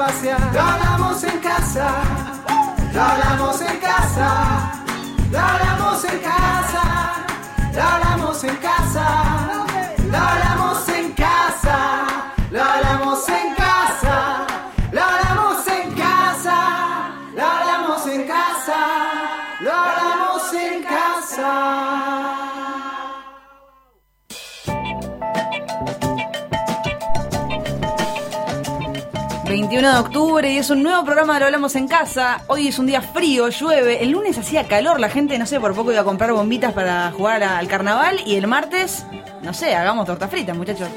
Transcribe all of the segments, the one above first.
pasear. Lo hablamos en casa, lo hablamos en casa, lo hablamos en casa, lo hablamos en casa, 21 de octubre y es un nuevo programa de Lo Hablamos en Casa. Hoy es un día frío, llueve. El lunes hacía calor, la gente, no sé, por poco iba a comprar bombitas para jugar al carnaval. Y el martes, no sé, hagamos torta frita, muchachos.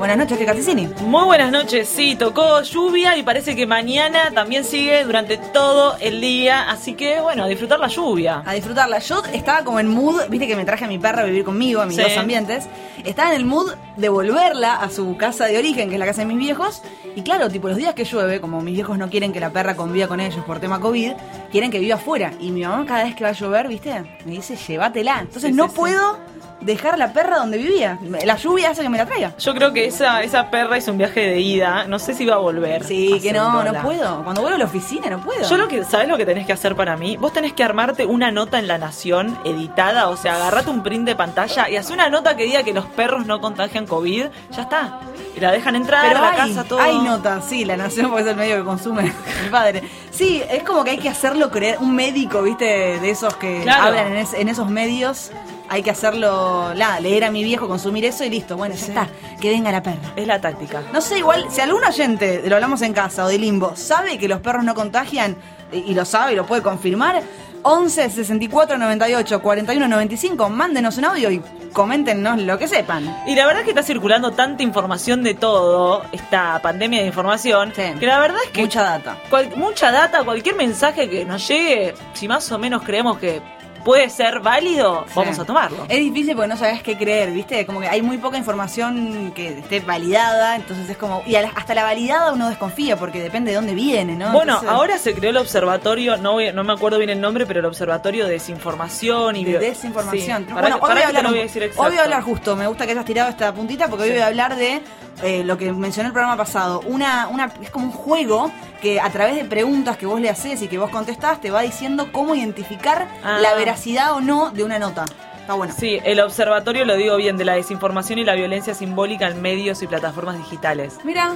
Buenas noches, Caticini. Muy buenas noches, sí, tocó lluvia y parece que mañana también sigue durante todo el día, así que bueno, a disfrutar la lluvia. A disfrutarla. Yo estaba como en mood, viste que me traje a mi perra a vivir conmigo, a mis Sí. dos ambientes. Estaba en el mood de volverla a su casa de origen, que es la casa de mis viejos. Y claro, tipo los días que llueve, como mis viejos no quieren que la perra conviva con ellos por tema COVID, quieren que viva afuera. Y mi mamá cada vez que va a llover, viste, me dice, llévatela. Entonces Sí, no sí. puedo dejar la perra donde vivía. La lluvia hace que me la traiga. Yo creo que esa, esa perra hizo un viaje de ida, no sé si va a volver. Sí, que no, no puedo. Cuando vuelvo a la oficina no puedo. Yo lo que, ¿sabes lo que tenés que hacer para mí? Vos tenés que armarte una nota en La Nación editada, o sea, agarrate un print de pantalla y haz una nota que diga que los perros no contagian COVID, ya está. Y la dejan entrar Pero a la hay, casa todo. hay notas, sí, la nación porque es el medio que consume mi padre. Sí, es como que hay que hacerlo creer, un médico, viste, de esos que Claro. hablan en, es- en esos medios, hay que hacerlo, leer a mi viejo, consumir eso y listo, bueno, ya está, que venga la perra. Es la táctica. No sé, igual, si algún oyente, lo hablamos en casa o de limbo, sabe que los perros no contagian, y, y lo sabe y lo puede confirmar, 11 64 98 41 95, mándenos un audio y coméntenos lo que sepan. Y la verdad es que está circulando tanta información de todo, esta pandemia de información, Sí. que la verdad es que Mucha data. cual- mucha data, cualquier mensaje que nos llegue, si más o menos creemos que puede ser válido, vamos a tomarlo. Es difícil porque no sabes qué creer, ¿viste? Como que hay muy poca información que esté validada, entonces es como. Y hasta la validada uno desconfía porque depende de dónde viene, ¿no? Bueno, Entonces, ahora se creó el observatorio, no, voy- no me acuerdo bien el nombre, pero el observatorio de desinformación y De desinformación. Sí. bueno, hoy, voy a hablar, lo un- voy a decir hoy exacto. voy a hablar justo, me gusta que hayas tirado esta puntita porque hoy voy a hablar de eh, lo que mencioné el programa pasado. Una, una, es como un juego que a través de preguntas que vos le haces y que vos contestás te va diciendo cómo identificar Ah. la veracidad o no de una nota. Está bueno. Sí, el observatorio, lo digo bien, de la desinformación y la violencia simbólica en medios y plataformas digitales. Mira.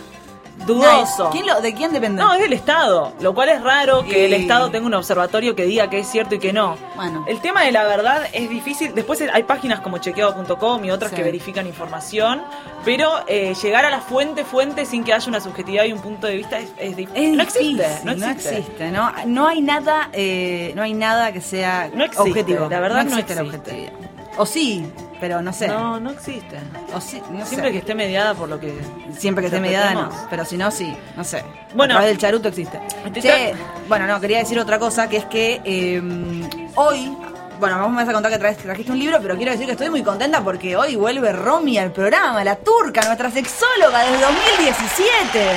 Dudoso. ¿Quién lo, ¿De quién depende? No, es del Estado, lo cual es raro que Y- el Estado tenga un observatorio que diga que es cierto y que no. Bueno. El tema de la verdad es difícil. Después hay páginas como chequeado.com y otras Sí. que verifican información, pero eh, llegar a la fuente, fuente sin que haya una subjetividad y un punto de vista es, es dif- Es no difícil, existe, no existe. existe, ¿no? No hay nada, eh, no hay nada que sea No existe, objetivo. la verdad no existe la existe. objetividad. O sí, pero no sé. No, no existe. O sí, no Siempre sé. que esté mediada por lo que. Siempre que esté mediada, no. Pero si no, sí. No sé. Bueno. A través del charuto existe. Te Che, tra- bueno, no, quería decir otra cosa, que es que eh, hoy... Bueno, vamos a contar que traes- trajiste un libro, pero quiero decir que estoy muy contenta porque hoy vuelve Romy al programa, la turca, nuestra sexóloga desde 2017.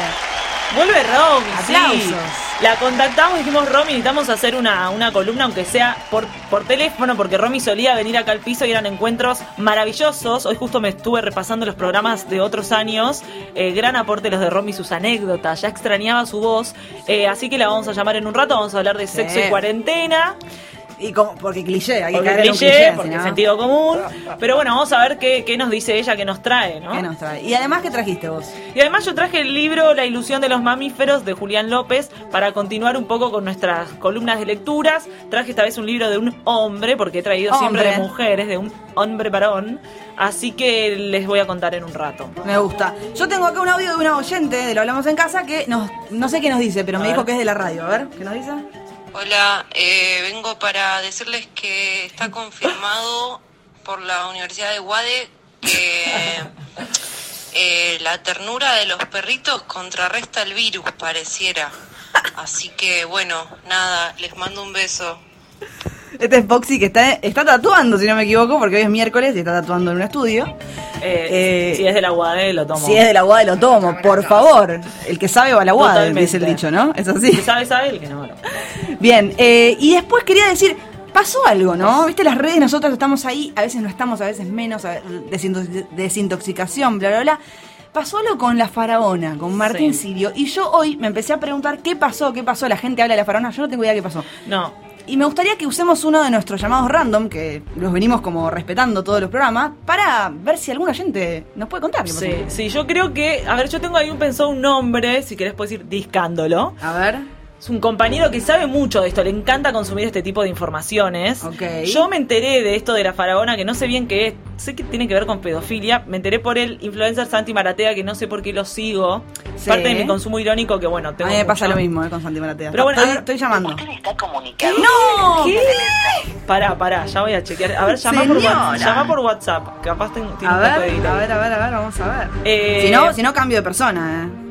Vuelve Romy, sí. Aplausos. La contactamos y dijimos, Romy, necesitamos hacer una, una columna, aunque sea por, por teléfono, porque Romy solía venir acá al piso y eran encuentros maravillosos. Hoy justo me estuve repasando los programas de otros años. Eh, gran aporte los de Romy, sus anécdotas. Ya extrañaba su voz. Eh, así que la vamos a llamar en un rato. Vamos a hablar de Sí. sexo y cuarentena. Y como, porque cliché, hay que Porque caer en un cliché, cliché, porque sentido común. Pero bueno, vamos a ver qué, qué nos dice ella, qué nos trae, ¿no? ¿Qué nos trae? Y además, ¿qué trajiste vos? Y además yo traje el libro La ilusión de los mamíferos de Julián López para continuar un poco con nuestras columnas de lecturas. Traje esta vez un libro de un hombre, porque he traído siempre de mujeres, de un hombre varón. Así que les voy a contar en un rato. Me gusta. Yo tengo acá un audio de una oyente de Lo Hablamos en Casa que nos, no sé qué nos dice, pero A me dijo que es de la radio. A ver, ¿qué nos dice? Hola, eh, vengo para decirles que está confirmado por la Universidad de Wade que eh, la ternura de los perritos contrarresta el virus, pareciera. Así que bueno, nada, les mando un beso. Este es Foxy que está, está tatuando, si no me equivoco, porque hoy es miércoles y está tatuando en un estudio. Eh, Eh, si es de la UAD, lo tomo. Si es de la UAD lo tomo, por favor. El que sabe va a la UAD, Totalmente. dice el dicho, ¿no? Es El así. que sabe, sabe, el que no, no. Bien, eh, y después quería decir, pasó algo, ¿no? Viste, las redes, nosotros estamos ahí, a veces no estamos, a veces menos, a desinto- desintoxicación, bla, bla, bla. Pasó algo con la faraona, con Martín Sí. Sirio, y yo hoy me empecé a preguntar qué pasó, qué pasó, la gente habla de la faraona, yo no tengo idea qué pasó. No, Y me gustaría que usemos uno de nuestros llamados random, que los venimos como respetando todos los programas, para ver si alguna gente nos puede contar sí, sí, yo creo que, a ver, yo tengo ahí un pensado un nombre, si querés puedes decir discándolo. A ver. Es un compañero que sabe mucho de esto, le encanta consumir este tipo de informaciones. Ok. Yo me enteré de esto de la faraona, que no sé bien qué es, sé que tiene que ver con pedofilia. Me enteré por el influencer Santi Maratea, que no sé por qué lo sigo. Sí. Parte de mi consumo irónico, que bueno, A tengo. mí me pasa mucho. lo mismo eh, con Santi Maratea. Pero bueno, estoy, a ver, estoy llamando. ¡No! ¿Qué? Pará, pará, ya voy a chequear. A ver, llama por. WhatsApp, llama por WhatsApp. Capaz tiene A un poco de ver, a ver, a ver, a ver, vamos a ver. Eh, Si no, si no cambio de persona, eh.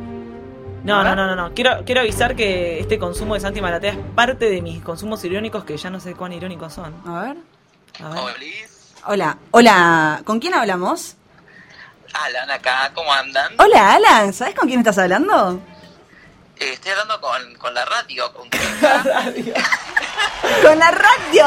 No, no, no, no, no. Quiero, quiero avisar que este consumo de Santi Maratea es parte de mis consumos irónicos que ya no sé cuán irónicos son. A ver. A ver. Hola, hola, ¿con quién hablamos? Alan acá, ¿cómo andan? Hola, Alan, ¿sabes con quién estás hablando? Eh, estoy hablando con, con la radio, con Con la radio.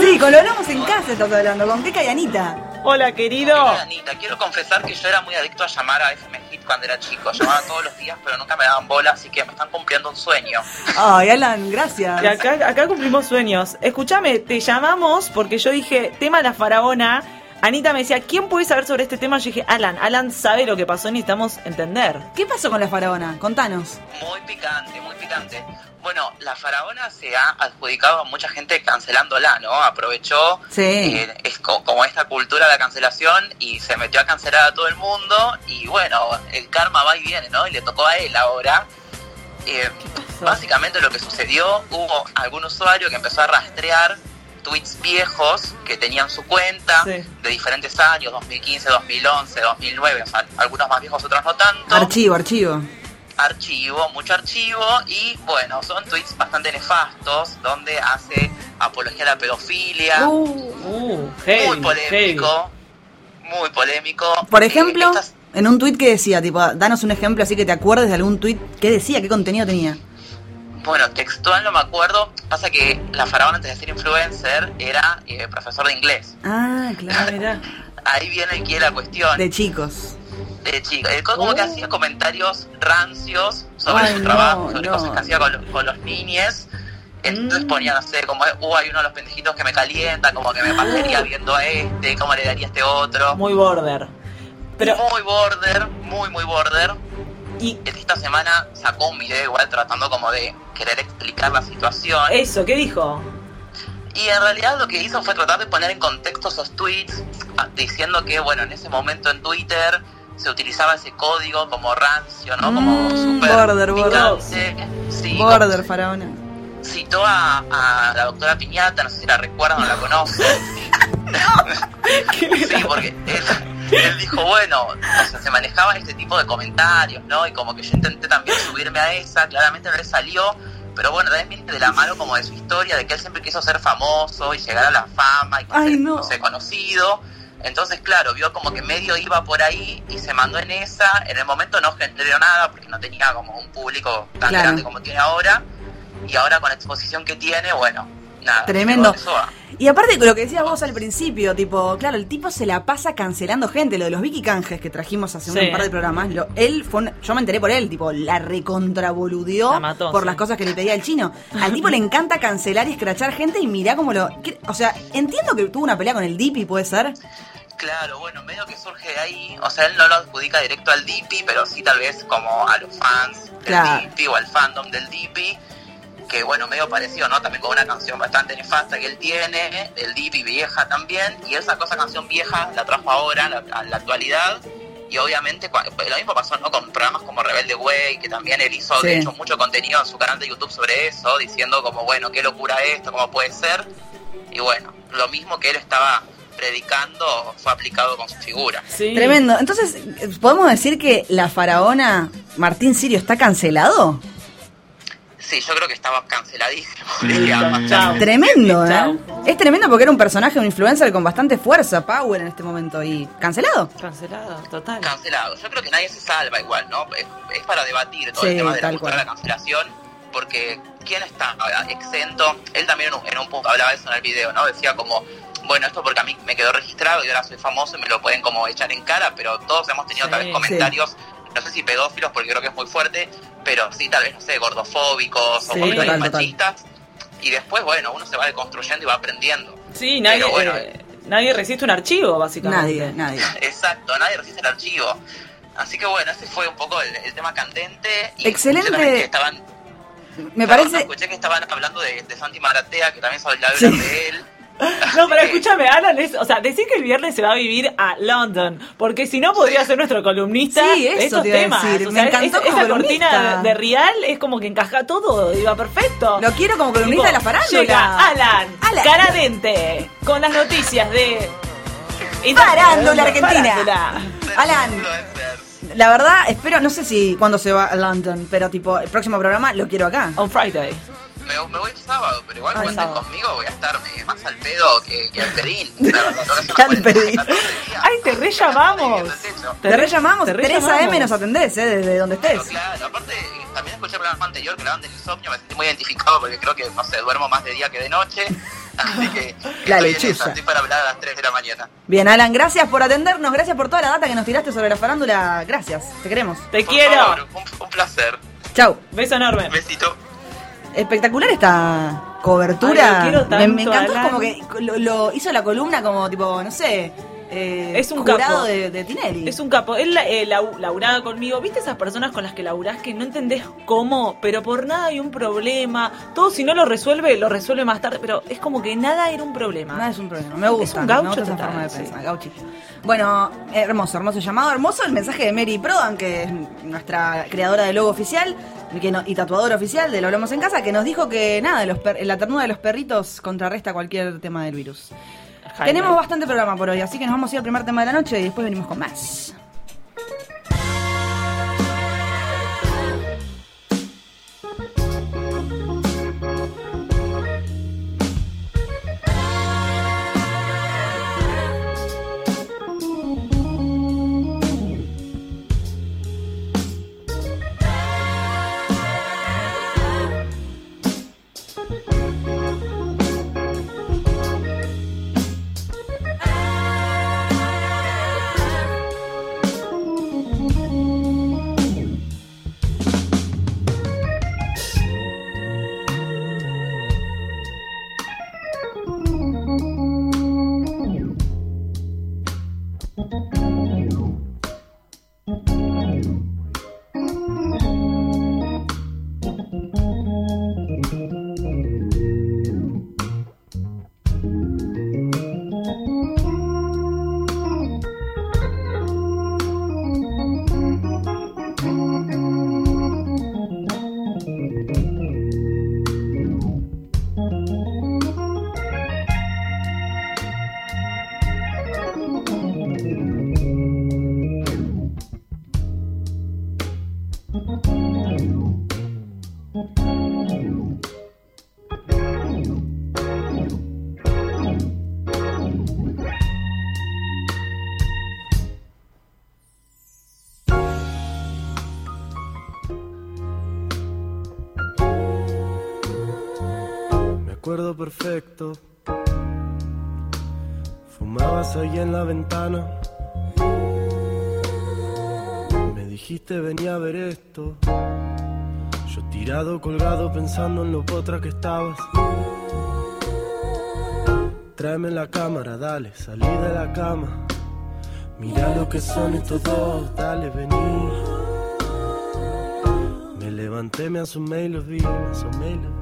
Sí, con lo hablamos en casa estás hablando, con Keka y Anita. Hola, querido. Anita. Quiero confesar que yo era muy adicto a llamar a FM Hit cuando era chico. Llamaba todos los días, pero nunca me daban bola, así que me están cumpliendo un sueño. Ay, Alan, gracias. Y acá, acá cumplimos sueños. Escúchame, te llamamos porque yo dije, tema la faraona. Anita me decía, ¿quién puede saber sobre este tema? Yo dije, Alan, Alan sabe lo que pasó, necesitamos entender. ¿Qué pasó con la faraona? Contanos. Muy picante, muy picante. Bueno, la faraona se ha adjudicado a mucha gente cancelándola, ¿no? Aprovechó Sí. eh, es co- como esta cultura de la cancelación y se metió a cancelar a todo el mundo y bueno, el karma va y viene, ¿no? Y le tocó a él ahora. Eh, básicamente lo que sucedió, hubo algún usuario que empezó a rastrear tweets viejos que tenían su cuenta Sí. de diferentes años, 2015, 2011, 2009, o sea, algunos más viejos, otros no tanto Archivo, archivo. Archivo, mucho archivo y bueno, son tweets bastante nefastos donde hace apología a la pedofilia, Uh, heavy, muy polémico, muy polémico. Por Eh, ejemplo, estas- en un tuit que decía, tipo, danos un ejemplo así que te acuerdes de algún tuit. ¿Qué decía? ¿Qué contenido tenía? bueno, textual no me acuerdo, pasa que la faraona antes de ser influencer era eh, profesor de inglés. Ah, claro. Ahí viene aquí la cuestión De chicos. De chico. El co- como que Oh. hacía comentarios rancios sobre Ay, su no, trabajo, sobre no. cosas que hacía con, los- con los niñes. Entonces Mm. ponía, no sé, como, uh, hay uno de los pendejitos que me calienta, como que me pasaría viendo a este, cómo le daría a este otro. Muy border. Pero, muy border, muy, muy border. y Esta semana sacó un video igual tratando como de querer explicar la situación. eso, ¿qué dijo? Y en realidad lo que hizo fue tratar de poner en contexto esos tweets, ah, diciendo que, bueno, en ese momento en Twitter se utilizaba ese código como rancio, ¿no? Como Mm, super border, border. picante. Sí, Border, faraona. citó a, a la doctora Piñata, no sé si la recuerdan o la conocen. sí, porque él, él dijo, bueno, o sea, se manejaban este tipo de comentarios, ¿no? Y como que yo intenté también subirme a esa, claramente no le salió, pero bueno, también viene de la mano como de su historia, de que él siempre quiso ser famoso y llegar a la fama y Ay, ser, no. sé, conocido. Entonces, claro, vio como que medio iba por ahí y se mandó en esa. En el momento no generó nada porque no tenía como un público tan Claro. grande como tiene ahora. Y ahora con la exposición que tiene, bueno, nada. Tremendo. Y aparte con lo que decías vos al principio, tipo, claro, el tipo se la pasa cancelando gente, lo de los Vicky Canjes que trajimos hace Sí. un par de programas, lo- él fue un- yo me enteré por él, tipo, la recontraboludió La mató, por sí. las cosas que le pedía el chino. Al tipo le encanta cancelar y escrachar gente y mirá cómo lo... O sea, entiendo que tuvo una pelea con el Dipi, puede ser. Claro, bueno, medio que surge de ahí. O sea, él no lo adjudica directo al DP, pero sí tal vez como a los fans del Claro. O al fandom del DP. Que bueno, medio parecido, ¿no? También con una canción bastante nefasta que él tiene, del DP vieja también. Y esa canción vieja, la trajo ahora, la, a la actualidad. Y obviamente, lo mismo pasó, ¿no? Con programas como Rebelde Way, que también él hizo, Sí. de hecho, mucho contenido en su canal de YouTube sobre eso, diciendo como, bueno, qué locura esto, cómo puede ser. Y bueno, lo mismo que él estaba predicando fue aplicado con su figura. Sí. Tremendo. Entonces, ¿podemos decir que la faraona Martín Sirio está cancelado? Sí, yo creo que estaba canceladísimo. Chao. Tremendo, ¿eh? Chao. Es tremendo porque era un personaje, un influencer con bastante fuerza, power en este momento. ¿Y cancelado? Cancelado, total. Cancelado. Yo creo que nadie se salva igual, ¿no? Es, es para debatir todo Sí, el tema de la cultura la cancelación, porque ¿quién está exento? Él también en un, en un punto hablaba de eso en el video, ¿no? Decía como, bueno, esto porque a mí me quedó registrado y ahora soy famoso y me lo pueden como echar en cara, pero todos hemos tenido Sí, tal vez comentarios, no sé si pedófilos, porque creo que es muy fuerte, pero sí tal vez, no sé, gordofóbicos o Sí, comentarios total, total. machistas. Y después, bueno, uno se va deconstruyendo y va aprendiendo. Sí, nadie, Pero bueno, eh, nadie resiste un archivo, básicamente. Nadie, nadie. Exacto, nadie resiste el archivo. Así que bueno, ese fue un poco el, el tema candente. Y Excelente. estaban, Me parece... Escuché que estaban hablando de, de Santi Maratea, que también se hablaba Sí. de él. No, pero escúchame, Alan, es- o sea, decir que el viernes se va a vivir a London, porque si no podría ser nuestro columnista Sí, eso de estos te iba a temas. decir. O Me sea, encantó es- como esa columnista. cortina de, de Real es como que encaja todo, iba perfecto. Lo quiero como columnista de la farándula. Llega Alan, Alan. Caradente, con las noticias de... Farándula Argentina. Alan. La verdad, espero, no sé si cuándo se va a London, pero tipo, el próximo programa lo quiero acá. On Friday. Me, me voy el sábado, pero igual Ay, cuenten sábado. conmigo, voy a estar más al pedo que, que al pedín. Al pedín. 14 días. Ay, te el techo. Te rellamamos, te 3 rellamamos. AM nos atendés, ¿eh? Desde donde Pero estés. claro, aparte también escuché el programa anterior que hablaban del insomnio, me sentí muy identificado porque creo que, no sé, duermo más de día que de noche. Así que La estoy en lechuza. esa, estoy para hablar a las 3 de la mañana. Bien, Alan, gracias por atendernos, gracias por toda la data que nos tiraste sobre la farándula. Gracias, te queremos. Te Por quiero. favor, un, un placer. Chau. Beso enorme. Besito. Espectacular esta cobertura. Ay, me, me encantó Alan. como que lo, lo hizo la columna como tipo, no sé, eh, Es un capo. de, de Tinelli. Es un capo. Él eh, laburaba conmigo. ¿Viste esas personas con las que laburás que no entendés cómo? Pero por nada hay un problema. Todo si no lo resuelve, lo resuelve más tarde. Pero es como que nada era un problema. Nada es un problema, me gusta. Es un gaucho me gusta esa total, forma de sí. pensar, gauchito. Bueno, hermoso, hermoso llamado, hermoso el mensaje de Mary Prodan, que es nuestra creadora del logo oficial que no- y tatuadora oficial de Lo Hablamos en Casa, que nos dijo que nada, los per- la ternura de los perritos contrarresta cualquier tema del virus. Tenemos bastante programa por hoy, así que nos vamos a ir al primer tema de la noche y después venimos con más. Perfecto. Fumabas ahí en la ventana. Me dijiste venía a ver esto. Yo tirado, colgado, pensando en lo potra que estabas. Tráeme la cámara, dale, salí de la cama. Mira lo que son estos dos, dale, vení. Me levanté, me asomé y los vi, me asomé y los vi.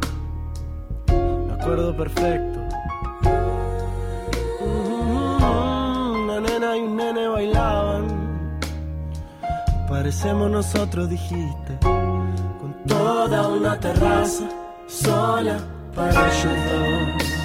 Me acuerdo perfecto. Una nena y un nene bailaban. Parecemos nosotros, dijiste. Con toda una terraza sola para ellos dos.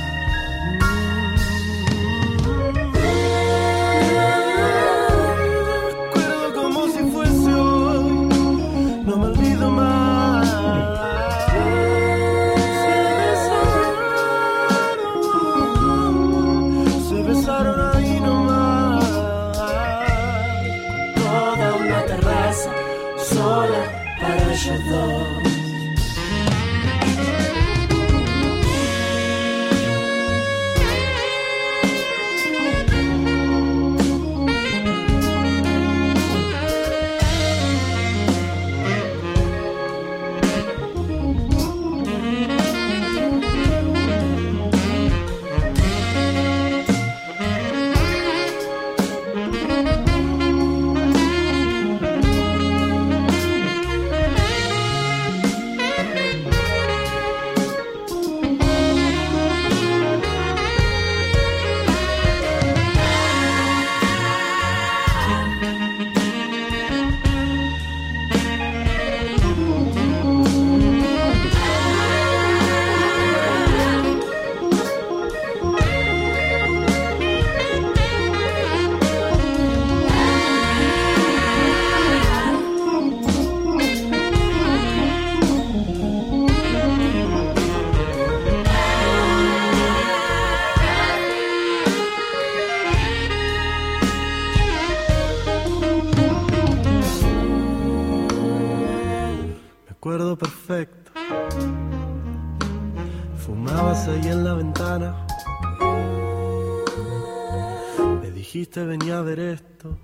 venía a ver esto.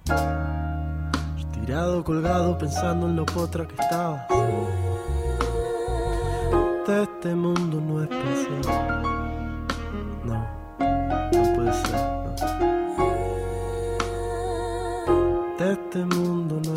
Tirado, colgado, pensando en lo potra que estabas. Este mundo no es posible. No, no puede ser. No. Este mundo no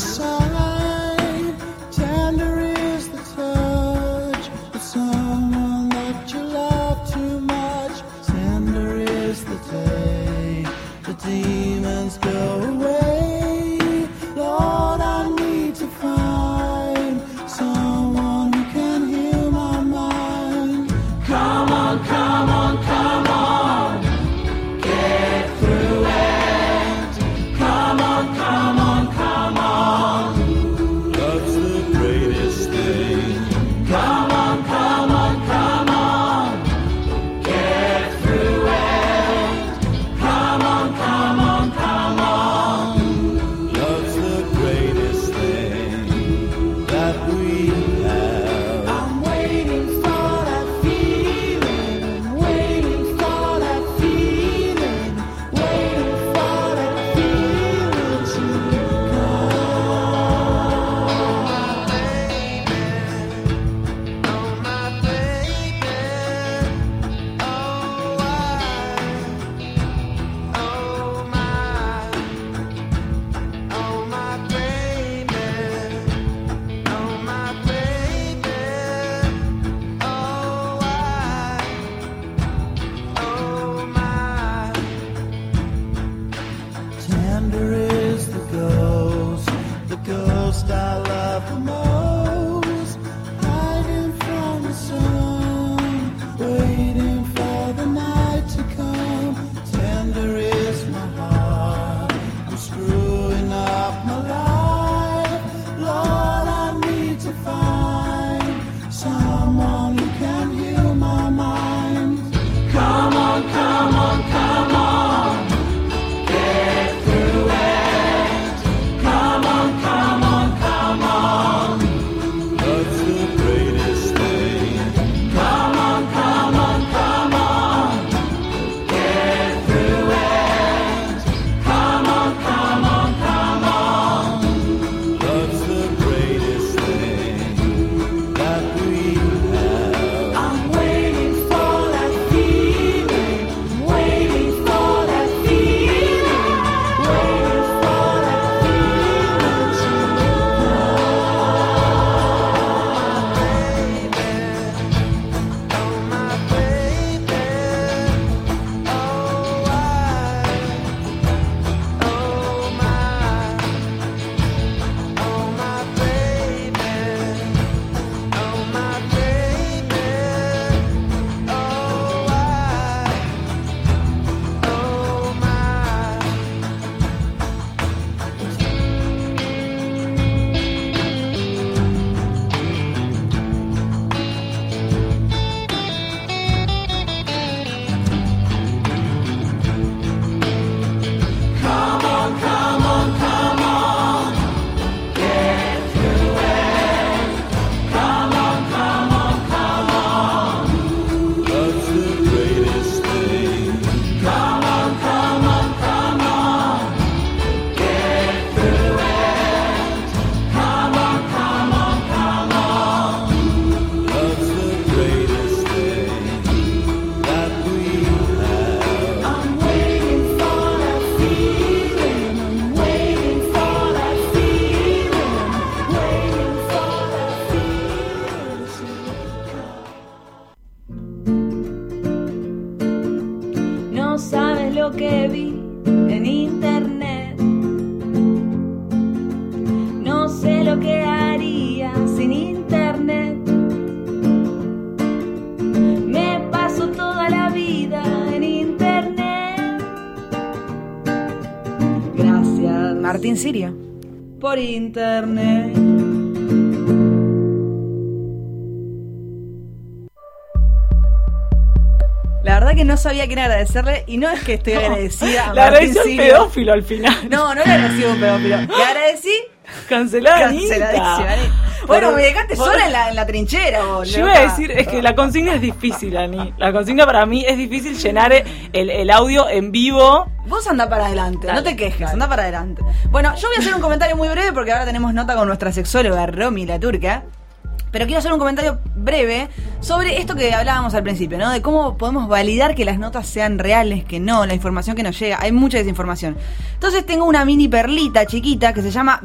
side. Internet. La verdad que no sabía quién agradecerle y no es que estoy agradecida a Le el Sirio. pedófilo al final. No, no le agradecí a un pedófilo. Le agradecí Cancelada. canceladísima. Bueno, Por- me dejaste por- sola en la, en la trinchera, vos, Yo iba a decir, es que la consigna es difícil, Ani. La consigna para mí es difícil llenar el, el audio en vivo. Vos anda para adelante, no te quejes, dale. anda para adelante. Bueno, yo voy a hacer un comentario muy breve porque ahora tenemos nota con nuestra sexóloga Romy la turca. Pero quiero hacer un comentario breve sobre esto que hablábamos al principio, ¿no? De cómo podemos validar que las notas sean reales, que no, la información que nos llega. Hay mucha desinformación. Entonces tengo una mini perlita chiquita que se llama.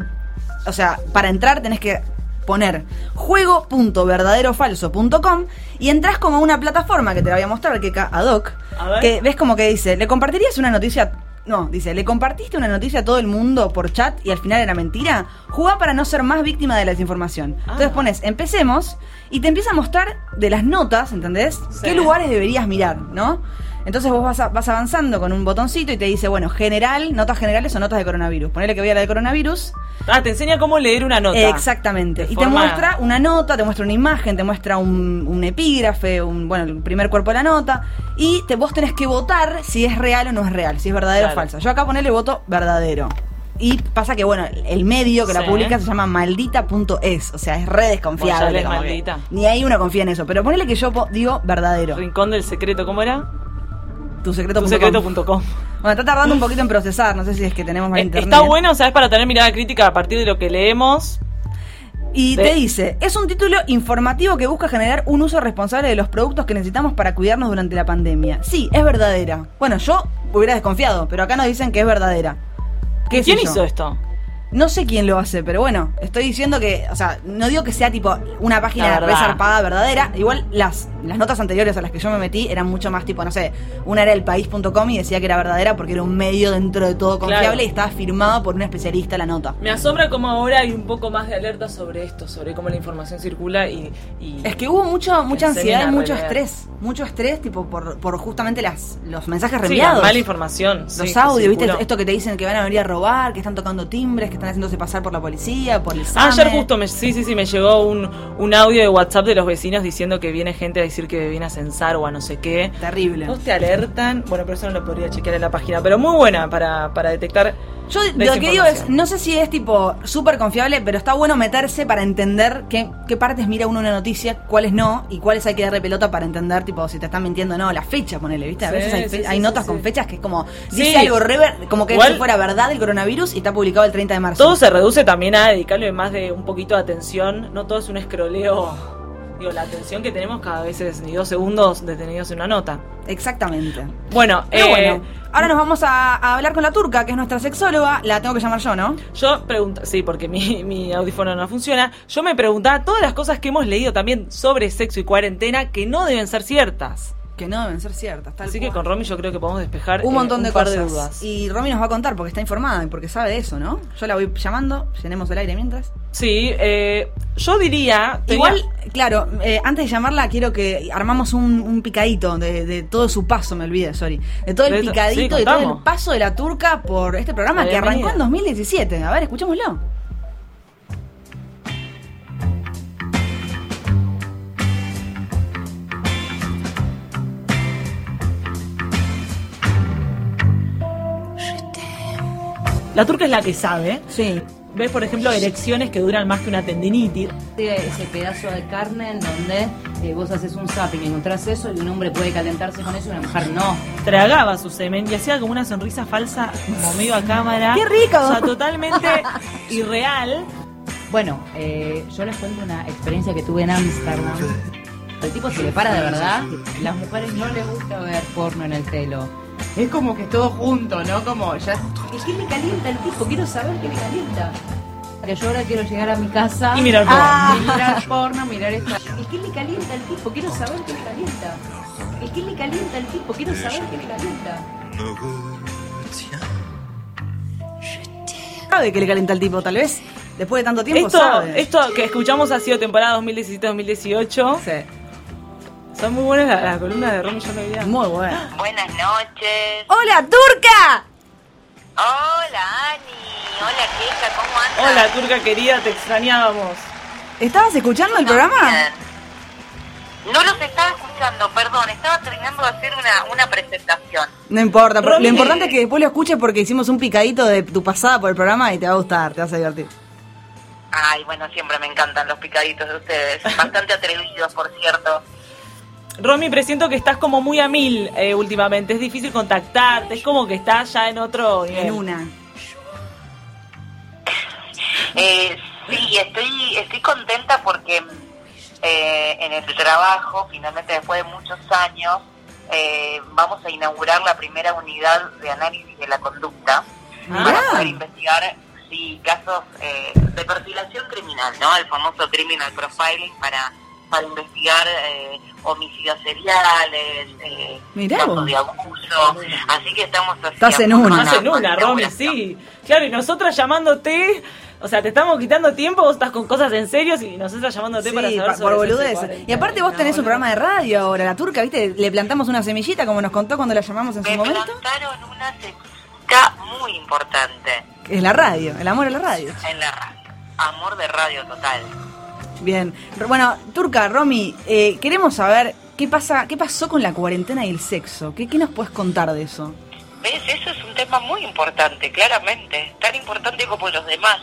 O sea, para entrar tenés que poner juego.verdaderofalso.com y entras como a una plataforma que te la voy a mostrar, que acá ad hoc, A ver. que ves como que dice, ¿le compartirías una noticia? No, dice, ¿le compartiste una noticia a todo el mundo por chat y al final era mentira? Jugá para no ser más víctima de la desinformación. Entonces Ah. pones, empecemos, y te empieza a mostrar de las notas, ¿entendés? Sí. ¿Qué lugares deberías mirar, no? Entonces vos vas, a- vas avanzando con un botoncito y te dice, bueno, general, notas generales o notas de coronavirus. Ponele que voy a la de coronavirus. Ah, te enseña cómo leer una nota. Exactamente. Y te muestra una nota, te muestra una imagen, te muestra un, un epígrafe, un, bueno, el primer cuerpo de la nota. Y te, vos tenés que votar si es real o no es real, si es verdadero Claro. o falso. Yo acá ponele voto verdadero. Y pasa que, bueno, el medio que la publica se llama maldita.es. O sea, es re desconfiable. Maldita. Ni ahí uno confía en eso. Pero ponele que yo digo verdadero. Rincón del secreto, ¿cómo era? Tu secreto. Tusecreto.com. Bueno, está tardando un poquito en procesar. No sé si es que tenemos más Eh, internet. Está bueno, ¿sabes? Para tener mirada crítica a partir de lo que leemos. Y De- te dice, es un título informativo que busca generar un uso responsable de los productos que necesitamos para cuidarnos durante la pandemia. Sí, es verdadera. Bueno, yo hubiera desconfiado, pero acá nos dicen que es verdadera. ¿Qué ¿Quién hizo esto? No sé quién lo hace, pero bueno, estoy diciendo que, o sea, no digo que sea tipo una página verdad. resarpada verdadera. Igual las, las notas anteriores a las que yo me metí eran mucho más tipo, no sé, una era elpaís.com y decía que era verdadera porque era un medio dentro de todo confiable Claro. y estaba firmado por un especialista la nota. Me asombra cómo ahora hay un poco más de alerta sobre esto, sobre cómo la información circula y... y- Es que hubo mucho, mucha ansiedad y mucho estrés. Mucho estrés, tipo, por, por justamente las, los mensajes Sí, la reenviados. mala información. los sí, que audios, ¿viste? Esto que te dicen que van a venir a robar, que están tocando timbres, que están haciéndose pasar por la policía, por el Ah, SAME. ayer justo, me, sí, sí, sí, me llegó un, un audio de WhatsApp de los vecinos diciendo que viene gente a decir que viene a censar o a no sé qué. Terrible. No te alertan. Bueno, pero eso no lo podría chequear en la página. Pero muy buena para, para detectar. Yo de- lo que digo es, no sé si es tipo súper confiable, pero está bueno meterse para entender qué, qué partes mira uno una noticia, cuáles no, y cuáles hay que darle pelota para entender, tipo, si te están mintiendo o no, la fecha, ponele, ¿viste? A Sí, veces hay, sí, hay sí, notas con fechas que es como, dice algo re ver- como que Igual- si fuera verdad el coronavirus y está publicado el 30 de marzo. Todo se reduce también a dedicarle más de un poquito de atención. No todo es un escroleo. Digo, la atención que tenemos cada vez es ni dos segundos detenidos en una nota. Exactamente. Bueno, eh, bueno, ahora nos vamos a, a hablar con la turca, que es nuestra sexóloga. La tengo que llamar yo, ¿no? Yo pregunto, sí, porque mi, mi audífono no funciona. Yo me preguntaba todas las cosas que hemos leído también sobre sexo y cuarentena que no deben ser ciertas. Que no deben ser ciertas. Tal Así que con Romy yo creo que podemos despejar un eh, montón de par cosas. de dudas. Y Romy nos va a contar porque está informada y porque sabe de eso, ¿no? Yo la voy llamando, llenemos el aire mientras. Sí, eh, yo diría. tenía- Igual, claro, eh, antes de llamarla quiero que armamos un, un picadito de, de todo su paso, me olvidé, sorry. De todo el picadito, sí, de todo el paso de la turca por este programa que arrancó en 2017. A ver, escuchémoslo. La turca es la que sabe. Sí. Ves, por ejemplo, erecciones que duran más que una tendinitis. ese pedazo de carne en donde eh, vos haces un zapping y encontrás eso y un hombre puede calentarse con eso y una mujer no. Tragaba su semen y hacía como una sonrisa falsa, como medio a cámara. ¡Qué rico! O sea, totalmente irreal. Bueno, eh, yo les cuento una experiencia que tuve en Ámsterdam. El tipo se le para de verdad. Las mujeres no les gusta ver porno en el telo. Es como que todo junto, ¿no? Como ya. ¿Y qué le calienta el tipo? Quiero saber qué le calienta. Que yo ahora quiero llegar a mi casa Y mirar porno. Ah, y mirar porno, mirar esto. ¿Y qué le calienta el tipo? Quiero saber qué le calienta. ¿Y qué le calienta el tipo? Quiero saber qué le calienta. me retiens. Sabe que le calienta el tipo, tal vez. Después de tanto tiempo, Esto, sabe. esto que escuchamos ha sido temporada 2017-2018. Sí. Son muy buenas las, las columnas de Romy, yo no había. Muy bueno. Buenas noches. ¡Hola, Turca! Hola, Ani. Hola, Keika. ¿Cómo andas? Hola, turca querida, te extrañábamos. ¿Estabas escuchando el programa? Bien. No los estaba escuchando, perdón. Estaba terminando de hacer una, una presentación. No importa, Romy. lo importante es que después lo escuches porque hicimos un picadito de tu pasada por el programa y te va a gustar, te vas a divertir. Ay, bueno, siempre me encantan los picaditos de ustedes. Bastante atrevidos, por cierto. Romy, presiento que estás como muy a mil eh, últimamente. Es difícil contactarte, es como que estás ya en otro nivel. En una. Eh, sí, estoy, estoy contenta porque eh, en el trabajo, finalmente después de muchos años, eh, vamos a inaugurar la primera unidad de análisis de la conducta para Ah. poder investigar sí, casos eh, de perfilación criminal, ¿no? El famoso criminal profiling para para investigar eh, homicidios seriales, eh, Mirá casos vos. de abuso. Así que estamos Estás en haciendo una. Estás en una, Romy, sí. Claro, y nosotras llamándote, o sea, te estamos quitando tiempo, vos estás con cosas en serio y nosotras llamándote Sí, para saber pa- sobre por. 40. Y aparte vos tenés No, un programa de radio ahora, la turca, ¿viste? Le plantamos una semillita como nos contó cuando la llamamos en su Me momento. plantaron una semillita muy importante Es la radio, el amor a la radio. en la radio. Amor de radio total. Bien. Bueno, Turca, Romy, eh, queremos saber qué pasa, qué pasó con la cuarentena y el sexo. ¿Qué, qué nos puedes contar de eso? ¿Ves? Eso es un tema muy importante, claramente. Tan importante como los demás.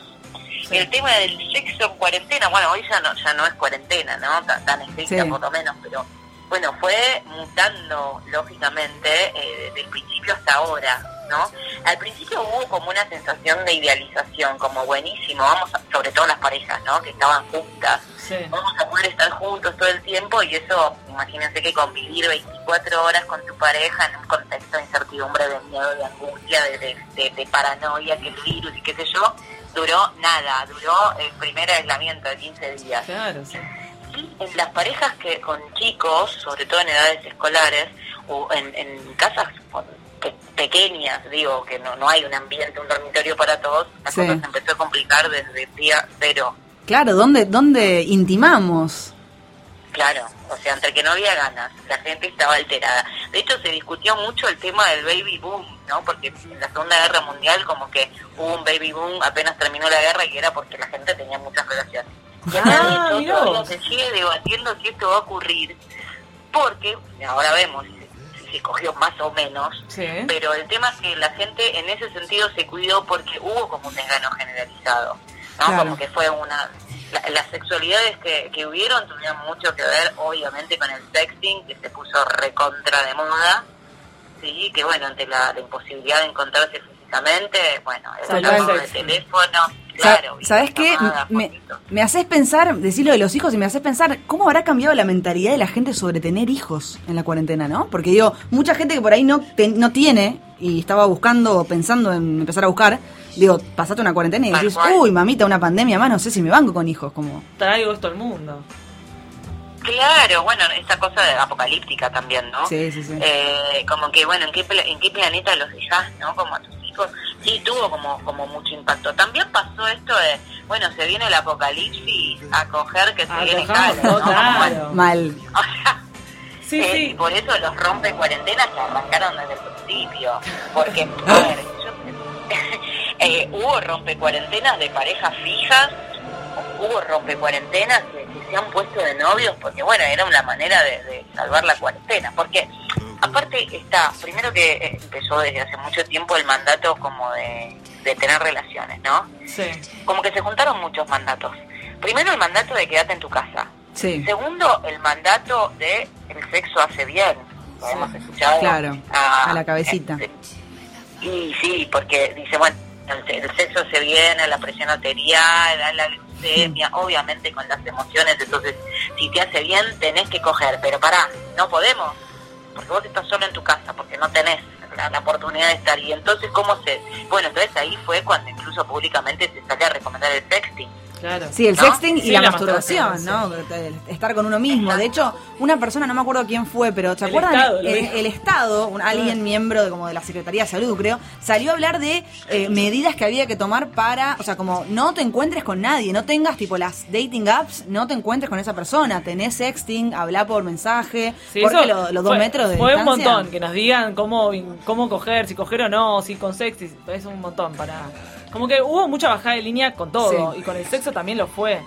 El tema del sexo en cuarentena, bueno, hoy ya no, ya no es cuarentena, ¿no? Tan, tan estricta Sí. por lo menos, pero bueno, fue mutando lógicamente eh, desde el principio hasta ahora, ¿no? Al principio hubo como una sensación de idealización, como buenísimo, vamos, a- sobre todo las parejas, ¿no? Que estaban juntas, Sí. vamos a poder estar juntos todo el tiempo y eso, imagínense que convivir 24 horas con tu pareja en un contexto de incertidumbre, de miedo, de angustia, de, de, de- de paranoia, que el virus y qué sé yo, duró nada, duró el primer aislamiento de 15 días. Claro, sí. En las parejas que con chicos, sobre todo en edades escolares, o en, en casas pe- pequeñas, digo, que no, no hay un ambiente, un dormitorio para todos, la Sí. cosa se empezó a complicar desde el día cero. Claro, ¿dónde, dónde intimamos? Claro, o sea, entre que no había ganas, la gente estaba alterada. De hecho, se discutió mucho el tema del baby boom, ¿no? Porque en la Segunda Guerra Mundial como que hubo un baby boom apenas terminó la guerra y era porque la gente tenía muchas relaciones. Ah, todavía se sigue debatiendo si esto va a ocurrir, porque ahora vemos si, se cogió más o menos, Sí. pero el tema es que la gente en ese sentido se cuidó porque hubo como un desgano generalizado, ¿no? Claro. Como que fue una... la- las sexualidades que, que hubieron tuvieron mucho que ver, obviamente, con el sexting, que se puso recontra de moda, sí, que bueno, ante la, la imposibilidad de encontrarse físicamente, bueno, el teléfono, claro. ¿Sabes qué? Me, me haces pensar, decir lo de los hijos y me haces pensar cómo habrá cambiado la mentalidad de la gente sobre tener hijos en la cuarentena, ¿no? Porque digo, mucha gente que por ahí no, te- no tiene y estaba buscando o pensando en empezar a buscar, digo, pasaste una cuarentena y decís, uy, mamita, una pandemia más, no sé si me banco con hijos, como... Traigo esto al mundo. Claro, bueno, esa cosa de apocalíptica también, ¿no? Sí, sí, sí. Eh, como que, bueno, ¿en qué, pla- ¿en qué planeta los dejás, no? Como a tus Sí, tuvo como, como mucho impacto. También pasó esto de, bueno, se viene el apocalipsis a coger que se A viene caro, ¿no? Como, claro. Mal. o sea, Sí, eh, sí. y por eso los rompe cuarentenas se arrancaron desde el principio. Porque, a ver, yo- eh, hubo rompe cuarentenas de parejas fijas, hubo rompe cuarentenas que, que se han puesto de novios, porque bueno, era una manera de, de salvar la cuarentena. Porque aparte está, primero que empezó desde hace mucho tiempo el mandato como de, de tener relaciones, ¿no? Sí. Como que se juntaron muchos mandatos. Primero el mandato de quedarte en tu casa. Sí. Segundo, el mandato de el sexo hace bien. Lo hemos escuchado. Claro, a la cabecita. este, y sí, porque dice, bueno, el, el sexo hace bien, a la presión arterial, a la glucemia, obviamente con las emociones. Entonces, si te hace bien, tenés que coger. Pero pará, no podemos. Porque vos estás solo en tu casa, porque no tenés la, oportunidad de estar. Y entonces, ¿cómo se...? Bueno, entonces ahí fue cuando incluso públicamente se salió a recomendar el sexting. Claro. Sí, el ¿No? sexting y Sí, la, la masturbación, ¿no? Estar con uno mismo. De hecho, una persona, no me acuerdo quién fue, pero ¿se acuerdan? Estado, el, Estado, un- alguien miembro de, como de la Secretaría de Salud, creo, salió a hablar de eh, medidas que había que tomar para, o sea, como no te encuentres con nadie, no tengas tipo las dating apps, no te encuentres con esa persona, tenés sexting, habla por mensaje, Sí, porque lo- los dos fue- metros de Fue un montón, que nos digan cómo, cómo coger, si coger o no, si con sexy, es un montón para... Como que hubo mucha bajada de línea con todo, Sí. y con el sexo también lo fue.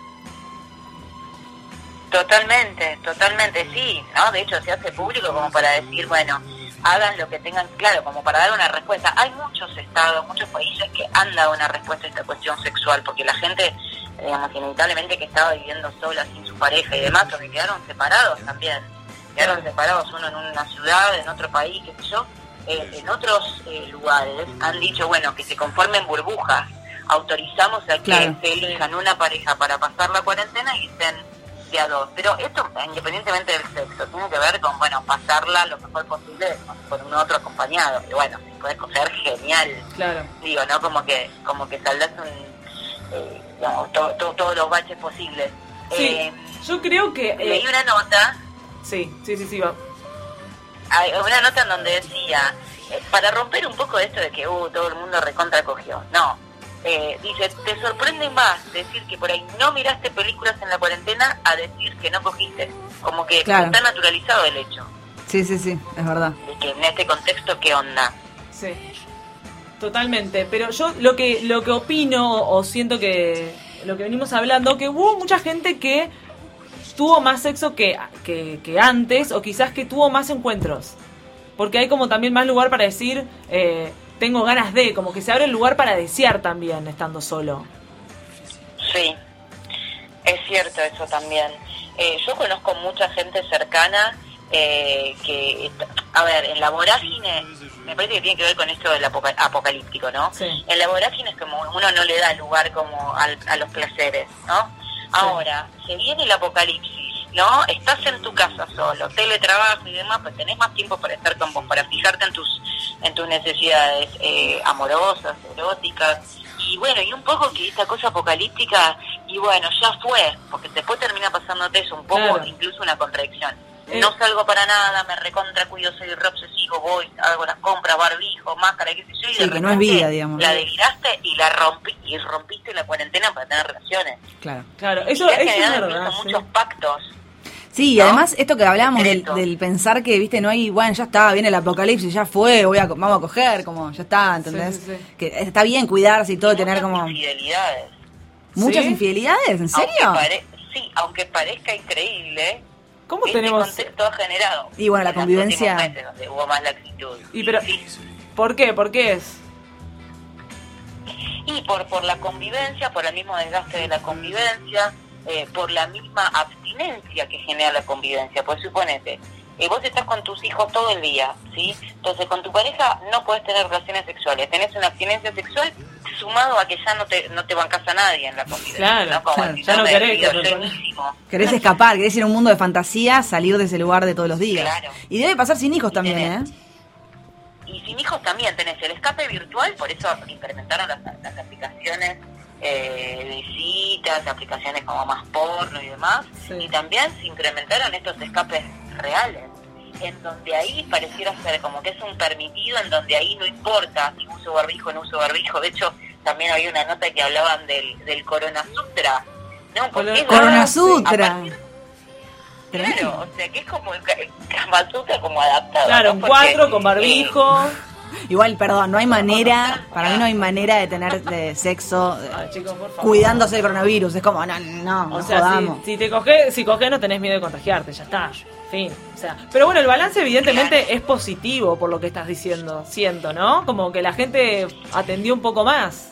Totalmente, totalmente, sí, ¿no? De hecho, se hace público como para decir, bueno, hagan lo que tengan claro, como para dar una respuesta. Hay muchos estados, muchos países que han dado una respuesta a esta cuestión sexual, porque la gente, digamos, inevitablemente que estaba viviendo sola, sin su pareja y demás, o que quedaron separados también. Quedaron separados uno en una ciudad, en otro país, qué sé yo. Eh, en otros eh, lugares han dicho, bueno, que se conformen burbujas. Autorizamos a que Claro. se elijan una pareja para pasar la cuarentena y estén de a dos. Pero esto, independientemente del sexo, tiene que ver con, bueno, pasarla lo mejor posible con, un otro acompañado. Y bueno, si puedes coger, genial. Claro. Digo, ¿no? Como que como que saldás un, eh, digamos, to- to- todos los baches posibles. Sí, Eh, yo creo que... eh, leí una nota Sí, sí, sí, sí, va. Hay una nota en donde decía, eh, para romper un poco esto de que uh, todo el mundo recontra cogió, no. Eh, dice, te sorprende más decir que por ahí no miraste películas en la cuarentena a decir que no cogiste. Como que Claro. está naturalizado el hecho. Sí, sí, sí, es verdad. De que en este contexto, ¿qué onda? Sí. Totalmente, pero yo lo que lo que opino o siento que lo que venimos hablando que hubo mucha gente que tuvo más sexo que, que, que antes o quizás que tuvo más encuentros. Porque hay como también más lugar para decir eh, tengo ganas de, como que se abre el lugar para desear también estando solo. Sí, es cierto eso también. Eh, yo conozco mucha gente cercana eh, que, a ver, en la vorágine, me parece que tiene que ver con esto del apoca- apocalíptico, ¿no? Sí. En la vorágine es como uno no le da lugar como al- a los placeres, ¿no? Ahora, se viene el apocalipsis, ¿no? Estás en tu casa solo, teletrabajo y demás, pues tenés más tiempo para estar con vos, para fijarte en tus en tus necesidades eh, amorosas, eróticas. Y bueno, y un poco que esta cosa apocalíptica, y bueno, ya fue, porque después termina pasándote eso, un poco Claro. incluso una contradicción. Eh. No salgo para nada, me recontra cuido, soy re obsesivo, voy, hago las compras, barbijo, máscara, qué sé yo, y Sí, de que no es repente vida, digamos. La deliraste y la rompí, y rompiste la cuarentena para tener relaciones. Claro. Claro, eso, es verdad. sí. muchos pactos. Sí, y ¿No? además esto que hablábamos del, del pensar que, viste, no hay, bueno, ya está, viene el apocalipsis, ya fue, voy a, vamos a coger, como, ya está, ¿entendés? Sí, sí, sí. Que está bien cuidarse y todo, y tener Muchas como infidelidades. muchas ¿Sí? infidelidades, ¿en serio? Aunque pare- sí, aunque parezca increíble, ¿Cómo este tenemos...? contexto ha generado. Y bueno, la convivencia- meses, donde hubo más laxitud. Y pero, Sí. ¿Por qué? ¿Por qué es? Y por, por la convivencia, por el mismo desgaste de la convivencia, eh, por la misma abstinencia que genera la convivencia. Pues suponete, eh, vos estás con tus hijos todo el día, ¿sí? Entonces con tu pareja no puedes tener relaciones sexuales. Tenés una abstinencia sexual sumado a que ya no te, no te bancas a nadie en la convivencia. Claro, ¿no? Como claro, si ya no querés. Querés escapar, querés ir a un mundo de fantasía, salir de ese lugar de todos los días. Claro. Y debe pasar sin hijos Y también, ¿eh? Y sin hijos también tenés el escape virtual, por eso implementaron las, las aplicaciones eh, de citas, aplicaciones como más porno y demás, Sí. y también se incrementaron estos escapes reales, en donde ahí pareciera ser como que es un permitido, en donde ahí no importa si uso barbijo o no uso barbijo, de hecho también había una nota que hablaban del, del Corona Sutra, ¿no? Porque es- Corona Sutra. Claro, o sea que es como el el como adaptado. Claro, ¿no? Porque, cuatro con barbijo. Igual, perdón, no hay manera, para mí no hay manera de tener de sexo eh, Ay, chicos, por favor. cuidándose del coronavirus. Es como, no, no, no O sea, jodamos. si, si te coges, si coges no tenés miedo de contagiarte, ya está. Fin. O sea, pero bueno, el balance evidentemente es positivo por lo que estás diciendo, siento, ¿no? Como que la gente atendió un poco más.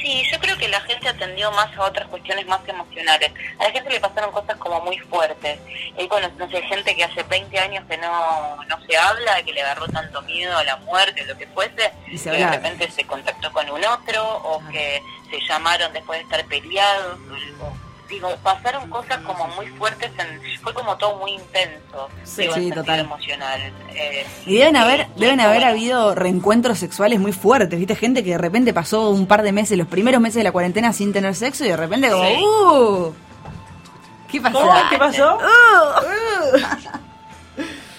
Sí, yo creo que la gente atendió más a otras cuestiones más emocionales. A la gente le pasaron cosas como muy fuertes. Y bueno, no sé, gente que hace 20 años que no, no se habla, que le agarró tanto miedo a la muerte, lo que fuese, Y que de repente se contactó con un otro, o que se llamaron después de estar peleados. o- digo, pasaron cosas como muy fuertes, en, fue como todo muy intenso. Sí, digo, sí, total. emocional. Eh, Y deben haber, y- deben haber bueno, habido reencuentros sexuales muy fuertes, ¿viste? Gente que de repente pasó un par de meses, los primeros meses de la cuarentena sin tener sexo y de repente como, Sí. ¡uh! ¿Qué pasó? ¿Cómo? ¿Qué pasó?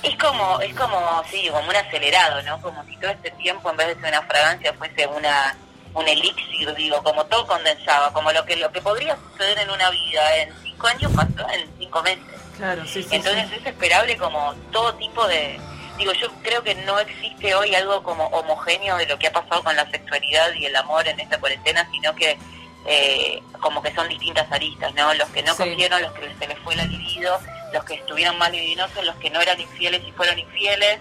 Es como, es como, sí, como un acelerado, ¿no? Como si todo este tiempo, en vez de ser una fragancia, fuese una un elixir, digo, como todo condensaba, como lo que lo que podría suceder en una vida en cinco años pasó en cinco meses. Claro, sí, sí. Entonces sí. es esperable como todo tipo de... Digo, yo creo que no existe hoy algo como homogéneo de lo que ha pasado con la sexualidad y el amor en esta cuarentena, sino que eh, como que son distintas aristas, ¿no? Los que no Sí. cogieron, los que se les fue la libido, los que estuvieron más libidinosos, los que no eran infieles y fueron infieles,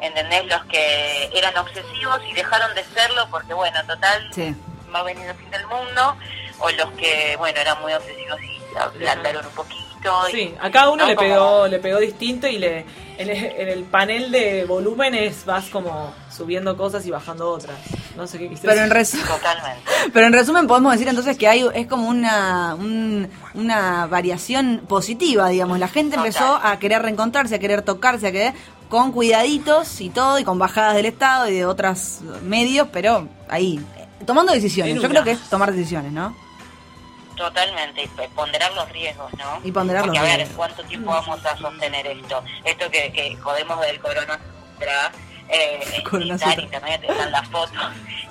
¿entendés? Los que eran obsesivos y dejaron de serlo porque, bueno, total, Sí. va a venir el fin del mundo, o los que, bueno, eran muy obsesivos y ablandaron un poquito. y- Sí, a cada uno ¿no? le Como- pegó, le pegó distinto y le en el, en el panel de volúmenes vas como subiendo cosas y bajando otras. No sé qué quisiste Pero en, decir. resu- Totalmente. pero en resumen podemos decir entonces que hay es como una un- una variación positiva, digamos. La gente Total. empezó a querer reencontrarse, a querer tocarse, a querer con cuidaditos y todo y con bajadas del Estado y de otros medios, pero ahí tomando decisiones. Yo creo que es tomar decisiones, ¿no? Totalmente, y pues, ponderar los riesgos, ¿no? Y ponderar Porque, los a ver, riesgos. ¿cuánto tiempo vamos a sostener esto? Esto que, que jodemos del corona eh, internet, están las fotos.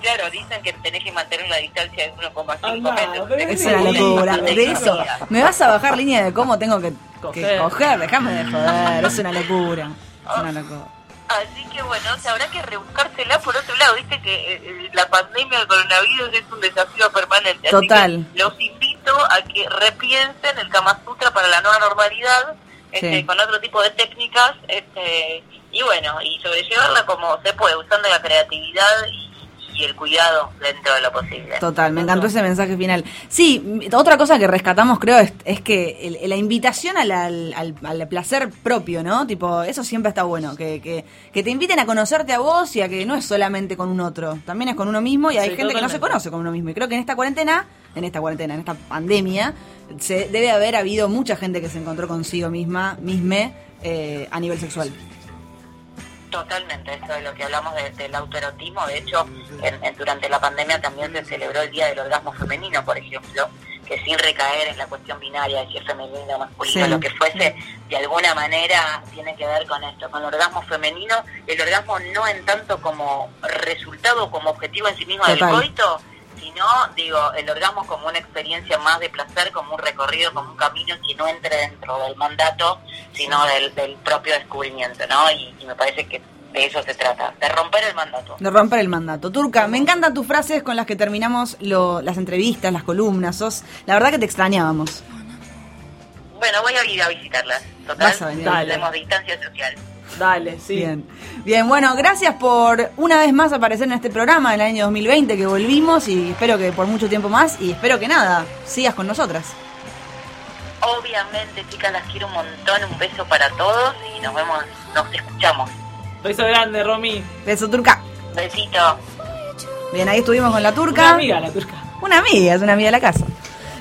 Claro, dicen que tenés que mantener una distancia de 1,5 Anda, metros. Es sí, locura. De eso, me vas a bajar línea de cómo tengo que que Coger. Déjame de joder. Es una locura. Es una locura. Así que bueno, o sea, habrá que rebuscársela por otro lado. Viste que eh, eh, la pandemia del coronavirus es un desafío permanente. Así Total. que los invito a que repiensen el Kama Sutra para la nueva normalidad, este, Sí. con otro tipo de técnicas, este, y bueno, y sobrellevarla como se puede, usando la creatividad y, y el cuidado dentro de lo posible. Total, me encantó ese mensaje final. Sí, otra cosa que rescatamos creo es, es que el- la invitación al, al, al- placer propio, ¿no? Tipo, eso siempre está bueno, que, que, que te inviten a conocerte a vos y a que no es solamente con un otro, también es con uno mismo y hay Sí, gente que no se conoce con uno mismo. Y creo que en esta cuarentena, en esta cuarentena, en esta pandemia, se debe haber habido mucha gente que se encontró consigo misma, misme, eh, a nivel sexual. Totalmente, eso de lo que hablamos de- del autoerotismo. De hecho, en- en- durante la pandemia también se celebró el Día del Orgasmo Femenino, por ejemplo, que sin recaer en la cuestión binaria de si es femenino o masculino, Sí. lo que fuese, de alguna manera tiene que ver con esto, con el orgasmo femenino, el orgasmo no en tanto como resultado, como objetivo en sí mismo del Total. Coito, sino, digo, el orgasmo como una experiencia más de placer, como un recorrido, como un camino que no entre dentro del mandato, sino del, del propio descubrimiento, ¿no? Y, y me parece que de eso se trata, de romper el mandato. De romper el mandato. Turca, me encantan tus frases con las que terminamos lo- las entrevistas, las columnas. Sos, la verdad que te extrañábamos. Bueno, voy a ir a visitarlas, total, tenemos distancia social. Dale, sí. Bien. Bien, bueno, gracias por una vez más aparecer en este programa del año 2020 que volvimos y espero que por mucho tiempo más y espero que nada, sigas con nosotras. Obviamente, chicas, las quiero un montón, un beso para todos y nos vemos, nos escuchamos. Beso grande, Romy. Beso, Turca. Besito. Bien, ahí estuvimos con la Turca. Una amiga la turca. Una amiga, es una amiga de la casa.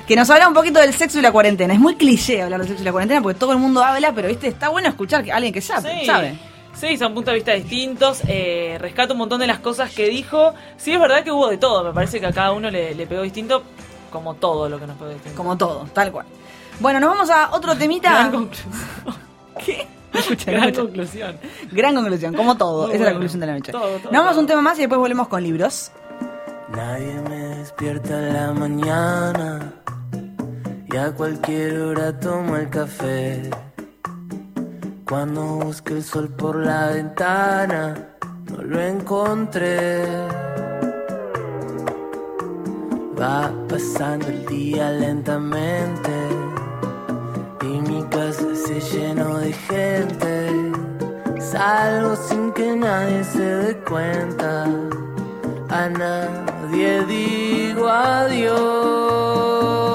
Que nos habla un poquito del sexo y la cuarentena. Es muy cliché hablar del sexo y la cuarentena porque todo el mundo habla, pero viste, está bueno escuchar que alguien que sabe. Sí. sabe. Sí, son puntos de vista distintos. Eh, rescato un montón de las cosas que dijo. Sí, es verdad que hubo de todo. Me parece que a cada uno le, le pegó distinto, como todo lo que nos pegó distinto. Como todo, tal cual. Bueno, nos vamos a otro temita. Gran conclusión. ¿Qué? No Gran conclusión. Gran conclusión, como todo. Muy Esa es la conclusión de la noche. Todo, todo, Nos vamos a todo. un tema más y después volvemos con libros. Nadie me despierta en la mañana y a cualquier hora tomo el café. Cuando busqué el sol por la ventana, no lo encontré. Va pasando el día lentamente y mi casa se llenó de gente. Salgo sin que nadie se dé cuenta. A nadie digo adiós.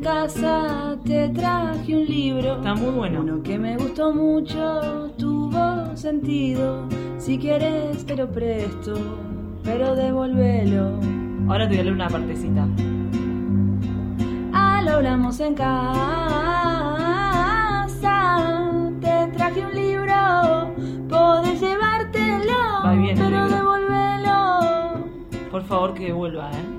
En casa, te traje un libro. Está muy bueno. Uno que me gustó mucho, tuvo sentido. Si quieres te lo presto, pero devuélvelo. Ahora te voy a leer una partecita. Al hablamos en casa, te traje un libro. Podés llevártelo, Va bien el pero devuélvelo. Por favor que vuelva, ¿eh?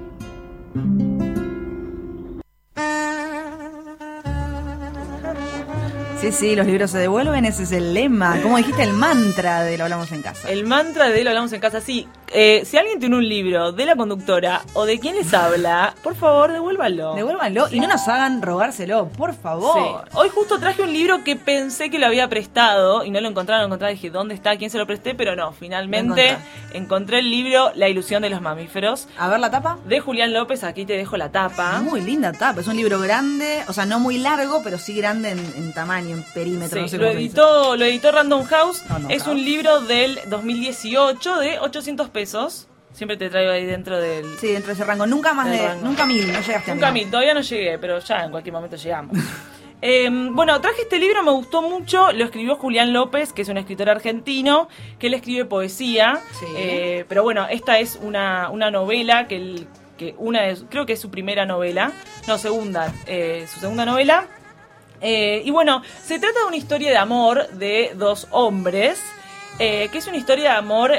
Sí, los libros se devuelven, ese es el lema. Como dijiste, el mantra de lo hablamos en casa. El mantra de lo hablamos en casa, sí. Eh, si alguien tiene un libro de la conductora o de quién les habla, por favor, devuélvanlo. Devuélvanlo y no nos hagan rogárselo, por favor. Sí. Hoy justo traje un libro que pensé que lo había prestado y no lo encontraron, lo encontré, dije, ¿dónde está? ¿Quién se lo presté? Pero no, finalmente encontré el libro La ilusión de los mamíferos A ver la tapa. de Julián López, aquí te dejo la tapa. Muy linda tapa, es un libro grande, o sea, no muy largo, pero sí grande en, en tamaño, en perímetro. Sí, no sé lo editó, lo editó Random House. Random es House. un libro del 2018 de 800 pesos. Siempre te traigo ahí dentro del... Sí, dentro de ese rango. Nunca más de. rango. Nunca mil, no llegaste a Nunca mil. mil, todavía no llegué, pero ya en cualquier momento llegamos. Eh, bueno, traje este libro, me gustó mucho, lo escribió Julián López, que es un escritor argentino, que él escribe poesía, Sí. Eh, pero bueno, esta es una, una novela que, él- que una de- creo que es su primera novela, no, segunda, eh, su segunda novela. Eh, y bueno, se trata de una historia de amor de dos hombres, que es una historia de amor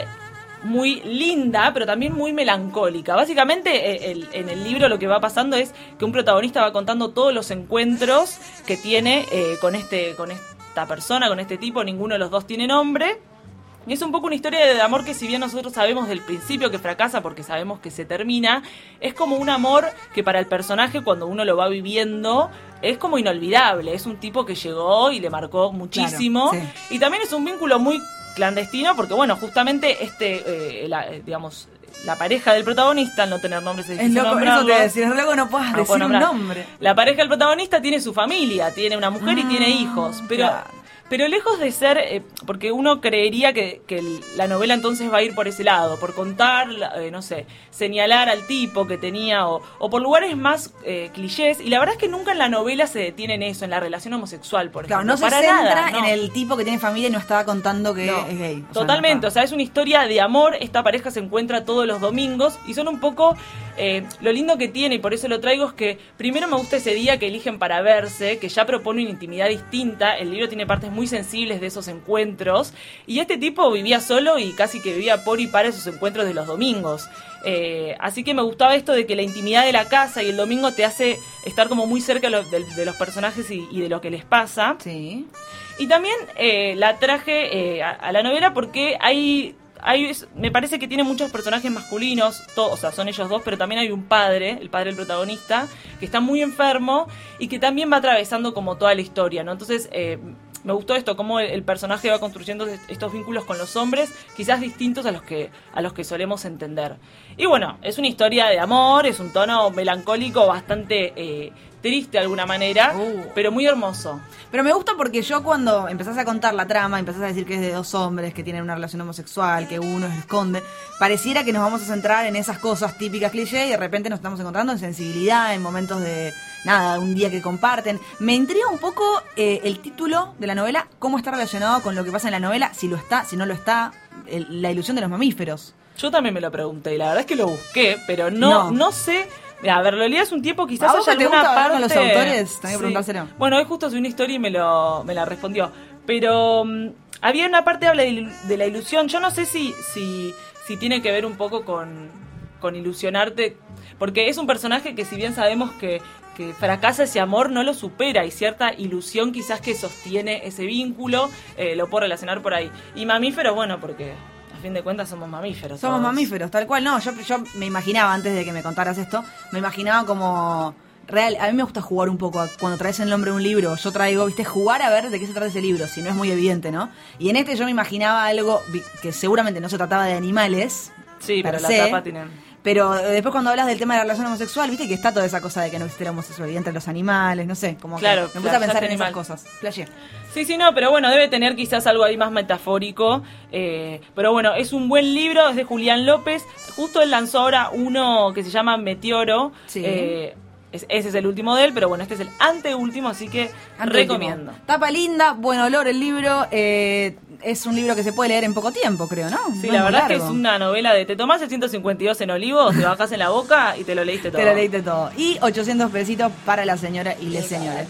muy linda, pero también muy melancólica. Básicamente, eh, el- en el libro lo que va pasando es que un protagonista va contando todos los encuentros que tiene eh, con, este, con esta persona, con este tipo, ninguno de los dos tiene nombre. Y es un poco una historia de amor que si bien nosotros sabemos del principio que fracasa porque sabemos que se termina, es como un amor que para el personaje cuando uno lo va viviendo es como inolvidable. Es un tipo que llegó y le marcó muchísimo. Claro, Y también es un vínculo muy clandestino porque bueno, justamente este, eh, la, eh, digamos, la pareja del protagonista, al no tener nombres es difícil loco, eso te decir, es loco no puedas No decir puedo un nombre. La pareja del protagonista tiene su familia, tiene una mujer y tiene Ah, hijos, pero claro. Pero lejos de ser, eh, porque uno creería que, la novela entonces va a ir por ese lado, por contar, eh, no sé, señalar al tipo que tenía, o, o por lugares más eh, clichés, y la verdad es que nunca en la novela se detiene en eso, en la relación homosexual, por Claro, ejemplo. no se Para centra nada, en no. el tipo que tiene familia y no estaba contando que No, es gay. O sea, Totalmente, no o sea, es una historia de amor. Esta pareja se encuentra todos los domingos y son un poco. eh, lo lindo que tiene, y por eso lo traigo, es que primero me gusta ese día que eligen para verse, que ya propone una intimidad distinta. El libro tiene partes muy sensibles de esos encuentros. Y este tipo vivía solo y casi que vivía por y para esos encuentros de los domingos. Eh, así que me gustaba esto de que la intimidad de la casa y el domingo te hace estar como muy cerca de, lo- de- de los personajes y, y de lo que les pasa. Sí. Y también eh, la traje eh, a, a la novela porque hay hay, es- me parece que tiene muchos personajes masculinos, todos, o sea, son ellos dos, pero también hay un padre, el padre del protagonista, que está muy enfermo y que también va atravesando como toda la historia, ¿no? Entonces, me gustó esto, cómo el, personaje va construyendo est- estos vínculos con los hombres, quizás distintos a los que a los que solemos entender. Y bueno, es una historia de amor, es un tono melancólico bastante eh, triste de alguna manera, Uh. pero muy hermoso. Pero me gusta porque yo cuando empezás a contar la trama, empezás a decir que es de dos hombres que tienen una relación homosexual, que uno se esconde, pareciera que nos vamos a centrar en esas cosas típicas cliché y de repente nos estamos encontrando en sensibilidad, en momentos de, nada, un día que comparten. Me intriga un poco eh, el título de la novela, cómo está relacionado con lo que pasa en la novela, si lo está, si no lo está, el- la ilusión de los mamíferos. Yo también me lo pregunté y la verdad es que lo busqué, pero no, No. no. sé. Mira, a ver, lo leí hace un tiempo, quizás ¿A vos haya que te alguna gusta parte. con los autores? Tenés que preguntárselo. Bueno, hoy justo subí una historia y me, lo, me la respondió. Pero mm, había una parte que habla de, ilu- de la ilusión. Yo no sé si, si, si tiene que ver un poco con, con ilusionarte. Porque es un personaje que, si bien sabemos que, que fracasa ese amor, no lo supera. Y cierta ilusión, quizás que sostiene ese vínculo, eh, lo puedo relacionar por ahí. Y mamíferos, bueno, porque fin de cuentas somos mamíferos. Somos todos. mamíferos, tal cual. No, yo, yo me imaginaba, antes de que me contaras esto, me imaginaba como... Real, a mí me gusta jugar un poco a- cuando traes el nombre de un libro. Yo traigo, viste, jugar a ver de qué se trata ese libro, si no es muy evidente, ¿no? Y en este yo me imaginaba algo que seguramente no se trataba de animales. Sí, pero per la tapa tiene... Pero eh, después cuando hablas del tema de la relación homosexual, viste que está toda esa cosa de que no existe la homosexualidad entre los animales, no sé, como Claro, que me puse a pensar en esas cosas. Sí, sí, no, pero bueno, debe tener quizás algo ahí más metafórico. eh, pero bueno, es un buen libro, es de Julián López. Justo él lanzó ahora uno que se llama Meteoro. Sí. eh, es- ese es el último de él, pero bueno, este es el anteúltimo, así que Anteúltimo. recomiendo. Tapa linda, buen olor el libro. eh, es un libro que se puede leer en poco tiempo, creo, ¿no? Sí, No la verdad es que es una novela de te tomás el 152 en olivos, te bajas en la boca y te lo leíste todo. Te lo leíste todo. Y 800 pesitos para la señora y les señores.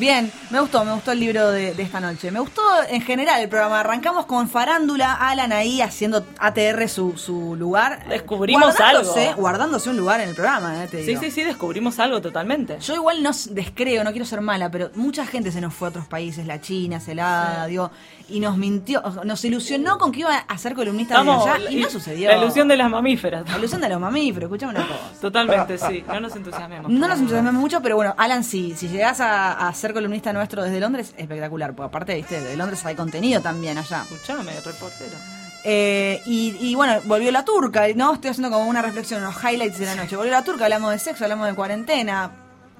Bien, me gustó, me gustó el libro de, de esta noche. Me gustó en general el programa. Arrancamos con Farándula, Alan ahí haciendo ATR su, su lugar. Descubrimos guardándose, algo. Guardándose un lugar en el programa, eh, te Sí, digo. sí, sí, descubrimos algo totalmente. Yo igual no descreo, no quiero ser mala, pero mucha gente se nos fue a otros países, la China, Celada, digo, y nos mintió, nos ilusionó con que iba a ser columnista Vamos, de allá y no sucedió. La ilusión de las mamíferas. La ilusión de los mamíferos, escuchame una cosa. Totalmente, sí. No nos entusiasmemos. No nos entusiasmamos mucho, pero bueno, Alan, si, si llegás a, a ser columnista nuestro desde Londres, espectacular, porque aparte, viste, de Londres hay contenido también allá. Escuchame, reportero. Eh, y, y bueno, volvió la turca, ¿no? Estoy haciendo como una reflexión, unos highlights de la noche. Volvió la turca, hablamos de sexo, hablamos de cuarentena.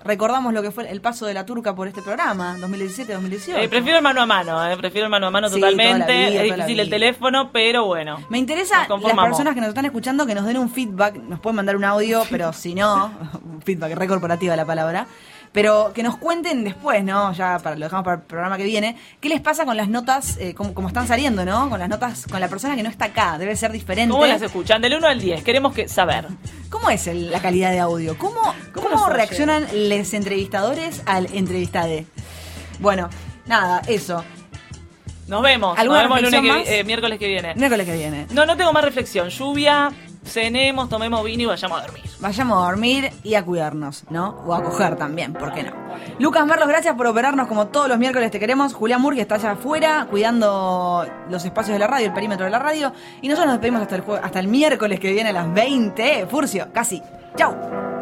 Recordamos lo que fue el paso de la turca por este programa, 2017-2018. Eh, prefiero el mano a mano, eh, prefiero el mano a mano Sí, totalmente. vida, es difícil el teléfono, pero bueno. Me interesa las personas que nos están escuchando que nos den un feedback, nos pueden mandar un audio, pero si no, feedback re corporativa la palabra, pero que nos cuenten después, ¿no? Ya para, lo dejamos para el programa que viene, ¿qué les pasa con las notas, eh, cómo están saliendo, ¿no? Con las notas, con la persona que no está acá, debe ser diferente. ¿Cómo las escuchan? Del 1 al 10, queremos que saber. ¿Cómo es el- la calidad de audio? ¿Cómo, cómo, reaccionan los entrevistadores al entrevistade? Bueno, nada, eso. Nos vemos. Nos ¿Alguna vemos el lunes que, eh, miércoles que viene. Miércoles que viene. No, no tengo más reflexión. Lluvia, cenemos, tomemos vino y vayamos a dormir. Vayamos a dormir y a cuidarnos, ¿no? O a coger también, ¿por qué no? Lucas Merlos, gracias por operarnos como todos los miércoles te queremos. Julián Murgui está allá afuera cuidando los espacios de la radio, el perímetro de la radio. Y nosotros nos despedimos hasta el, hasta el miércoles que viene a las 20. Furcio, casi. Chau.